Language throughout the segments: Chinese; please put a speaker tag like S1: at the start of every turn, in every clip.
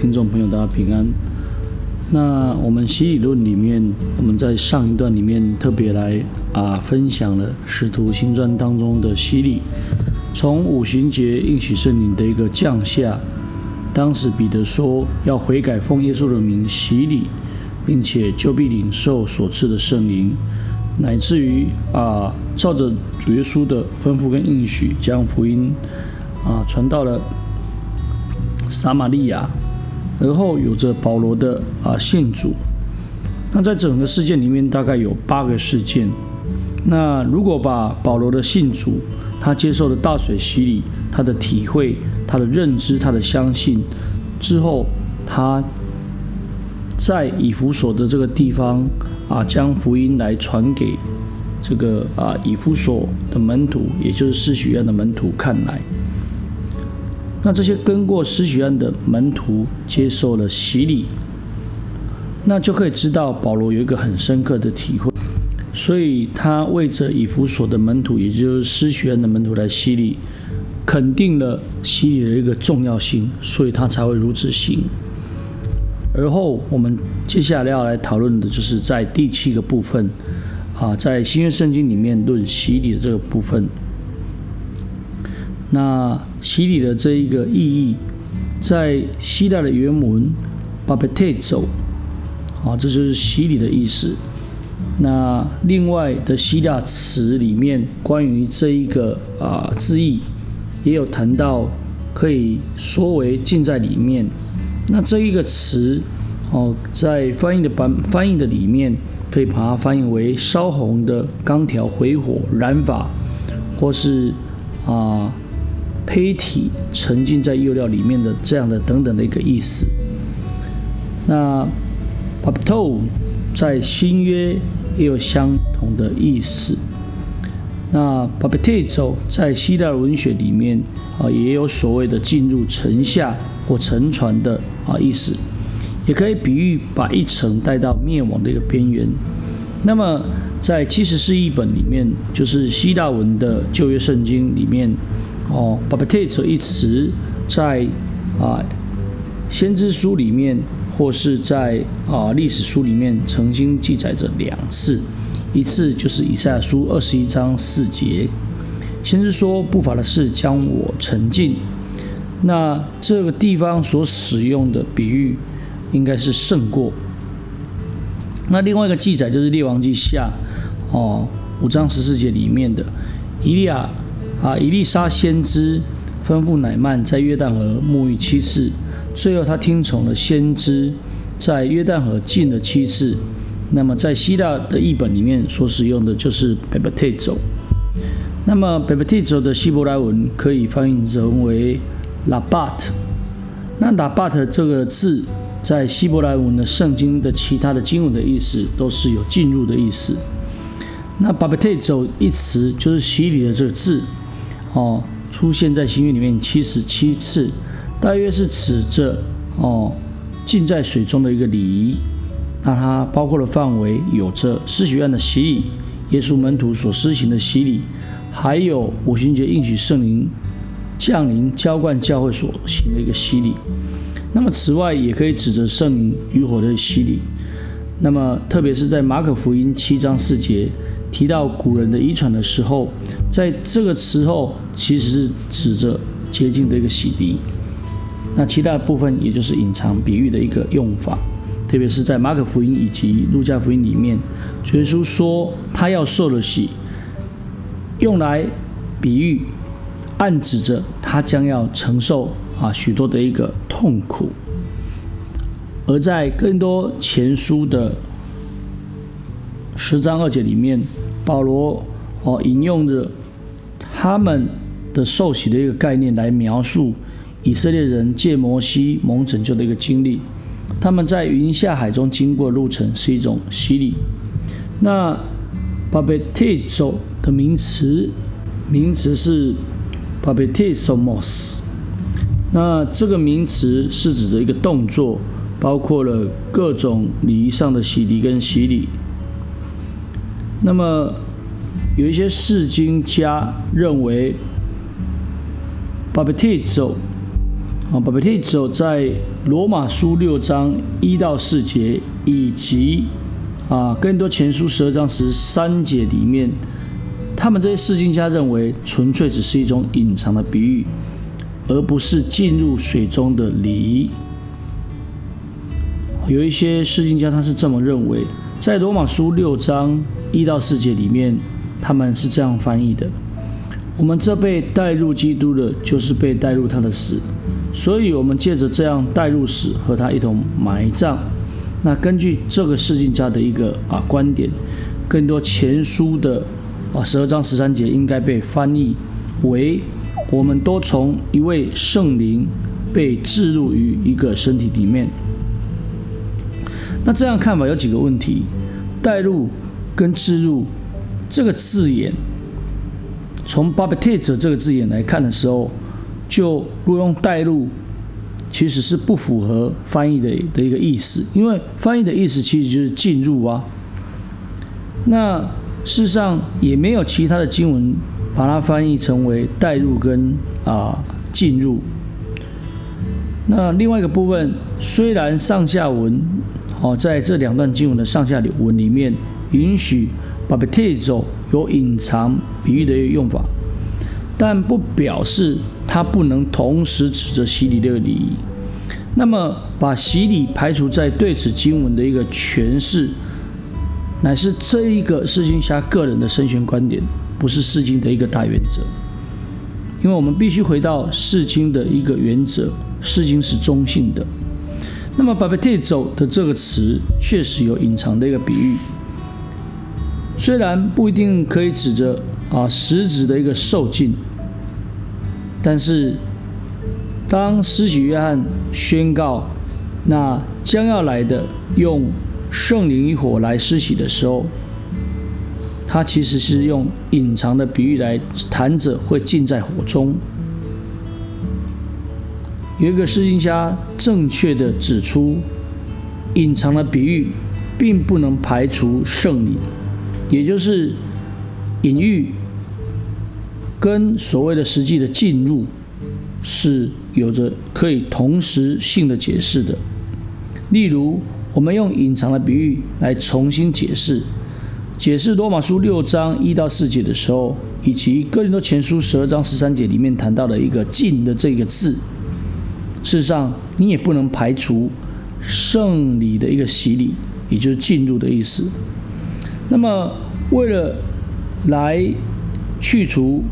S1: 听众朋友，大家平安。那我们洗礼论里面，我们在上一段里面特别来啊分享了使徒行传当中的洗礼，从五旬节应许圣灵的一个降下，当时彼得说要悔改，奉耶稣的名洗礼，并且就必领受所赐的圣灵，乃至于啊照着主耶稣的吩咐跟应许，将福音啊传到了。撒玛利亚，而后有着保罗的啊信主。那在整个事件里面，大概有八个事件。那如果把保罗的信主，他接受的大水洗礼，他的体会，他的认知，他的相信之后，他在以弗所的这个地方啊，将福音来传给这个啊以弗所的门徒，也就是施许愿的门徒看来。那这些跟过施许愿的门徒接受了洗礼，那就可以知道保罗有一个很深刻的体会，所以他为着以弗所的门徒，也就是施许愿的门徒来洗礼，肯定了洗礼的一个重要性，所以他才会如此行。而后我们接下来要来讨论的就是在第七个部分啊，在新约圣经里面论洗礼的这个部分。那洗礼的这一个意义，在希腊的原文 “baptizo” 啊，这就是洗礼的意思。那另外的希腊词里面，关于这一个啊字义，也有谈到，可以说为浸在里面。那这一个词哦，在翻译的版翻译的里面，可以把它翻译为烧红的钢条回火燃法，或是啊。胚体沉浸在釉料里面的这样的等等的一个意思。那 p a p t o 在新约也有相同的意思。那 p a p t i z o 在希腊文学里面啊也有所谓的进入城下或沉船的啊意思，也可以比喻把一城带到灭亡的一个边缘。那么在七十四译本里面，就是希腊文的旧约圣经里面。哦 b a p t i z o 一词在啊先知书里面，或是在啊历史书里面曾经记载着两次，一次就是以赛亚书二十一章四节，先知说不法的事将我沉浸。那这个地方所使用的比喻应该是胜过。那另外一个记载就是列王记下哦五章十四节里面的以利亚。啊，伊丽莎先知吩咐乃曼在约旦河沐浴七次，最后他听从了先知，在约旦河浸了七次。那么在希腊的译本里面所使用的就是 baptizo。那么 baptizo 的希伯来文可以翻译成为 labat。那 labat 这个字在希伯来文的圣经的其他的经文的意思都是有进入的意思。那 baptizo 一词就是洗礼的这个字。哦，出现在新约里面七十七次，大约是指着哦浸在水中的一个礼仪。那它包括的范围有着施洗院的洗礼，耶稣门徒所施行的洗礼，还有五旬节应许圣灵降临浇灌教会所行的一个洗礼。那么此外，也可以指着圣灵与火的洗礼。那么特别是在马可福音七章四节。提到古人的遗传的时候，在这个时候其实是指着洁净的一个洗涤。那其他的部分也就是隐藏比喻的一个用法，特别是在马可福音以及路加福音里面，耶稣说他要受的洗，用来比喻，暗指着他将要承受啊许多的一个痛苦。而在更多前书的。十章二节里面，保罗哦引用着他们的受洗的一个概念来描述以色列人借摩西蒙拯救的一个经历。他们在云下海中经过路程是一种洗礼。那 baptizo 的名词名词是 baptizomos。那这个名词是指的一个动作，包括了各种礼仪上的洗礼跟洗礼。那么，有一些释经家认为，baptizo 啊，巴贝特走在罗马书六章一到四节，以及啊更多前书十二章十三节里面，他们这些释经家认为，纯粹只是一种隐藏的比喻，而不是进入水中的礼仪。有一些释经家他是这么认为，在罗马书六章一到四节里面，他们是这样翻译的：我们这被带入基督的，就是被带入他的死。所以，我们借着这样带入死，和他一同埋葬。那根据这个释经家的一个啊观点，更多前书的啊十二章十三节应该被翻译为：我们都从一位圣灵被置入于一个身体里面。那这样看法有几个问题：带入跟置入这个字眼，从 “baptize” 这个字眼来看的时候。就如果用带入，其实是不符合翻译的的一个意思，因为翻译的意思其实就是进入啊。那事实上也没有其他的经文把它翻译成为带入跟啊进入。那另外一个部分，虽然上下文哦在这两段经文的上下文里面允许 baptizo 有隐藏比喻的用法，但不表示。它不能同时指着洗礼这个礼仪，那么把洗礼排除在对此经文的一个诠释，乃是这一个释经侠个人的深玄观点，不是释经的一个大原则。因为我们必须回到释经的一个原则，释经是中性的。那么 “baptizo” 的这个词确实有隐藏的一个比喻，虽然不一定可以指着啊实质的一个受尽。但是，当施洗约翰宣告那将要来的用圣灵与火来施洗的时候，他其实是用隐藏的比喻来谈着会浸在火中。有一个释经家正确的指出，隐藏的比喻并不能排除圣灵，也就是隐喻。跟所谓的实际的进入是有着可以同时性的解释的。例如，我们用隐藏的比喻来重新解释解释罗马书六章一到四节的时候，以及哥林多前书十二章十三节里面谈到的一个“进”的这个字，事实上你也不能排除圣礼的一个洗礼，也就是进入的意思。那么，为了来去除。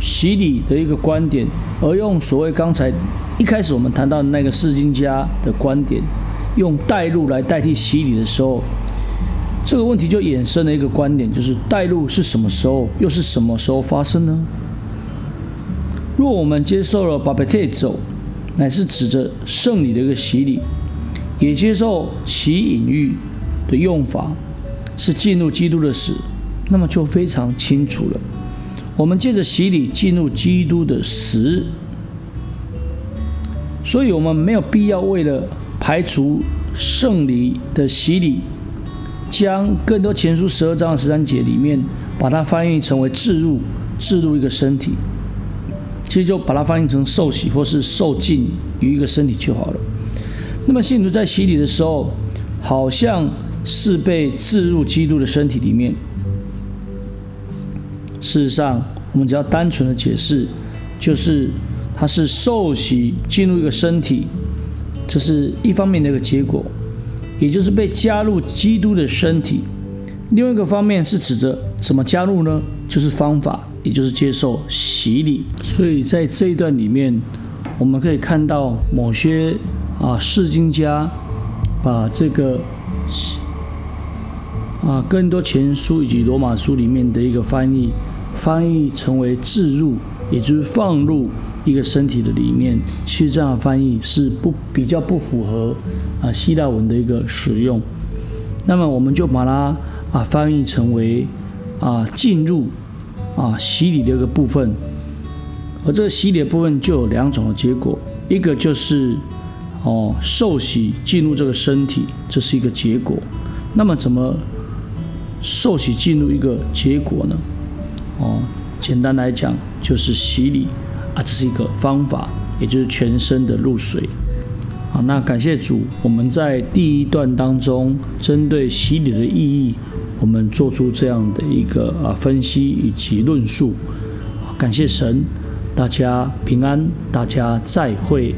S1: 洗礼的一个观点，而用所谓刚才一开始我们谈到的那个释经家的观点，用带入来代替洗礼的时候，这个问题就衍生了一个观点，就是带入是什么时候，又是什么时候发生呢？若我们接受了 baptizo，乃是指着圣礼的一个洗礼，也接受其隐喻的用法是进入基督的死，那么就非常清楚了。我们借着洗礼进入基督的死，所以我们没有必要为了排除圣礼的洗礼，将更多前书十二章十三节里面把它翻译成为置入置入一个身体，其实就把它翻译成受洗或是受浸于一个身体就好了。那么信徒在洗礼的时候，好像是被置入基督的身体里面。事实上，我们只要单纯的解释，就是它是受洗进入一个身体，这是一方面的一个结果，也就是被加入基督的身体。另外一个方面是指着怎么加入呢？就是方法，也就是接受洗礼。所以在这一段里面，我们可以看到某些啊释经家把这个。啊，更多前书以及罗马书里面的一个翻译，翻译成为置入，也就是放入一个身体的里面。其实这样翻译是不比较不符合啊希腊文的一个使用。那么我们就把它啊翻译成为啊进入啊洗礼的一个部分。而这个洗礼的部分就有两种的结果，一个就是哦受洗进入这个身体，这是一个结果。那么怎么？受洗进入一个结果呢？哦，简单来讲就是洗礼啊，这是一个方法，也就是全身的入水。好，那感谢主，我们在第一段当中针对洗礼的意义，我们做出这样的一个啊分析以及论述。感谢神，大家平安，大家再会。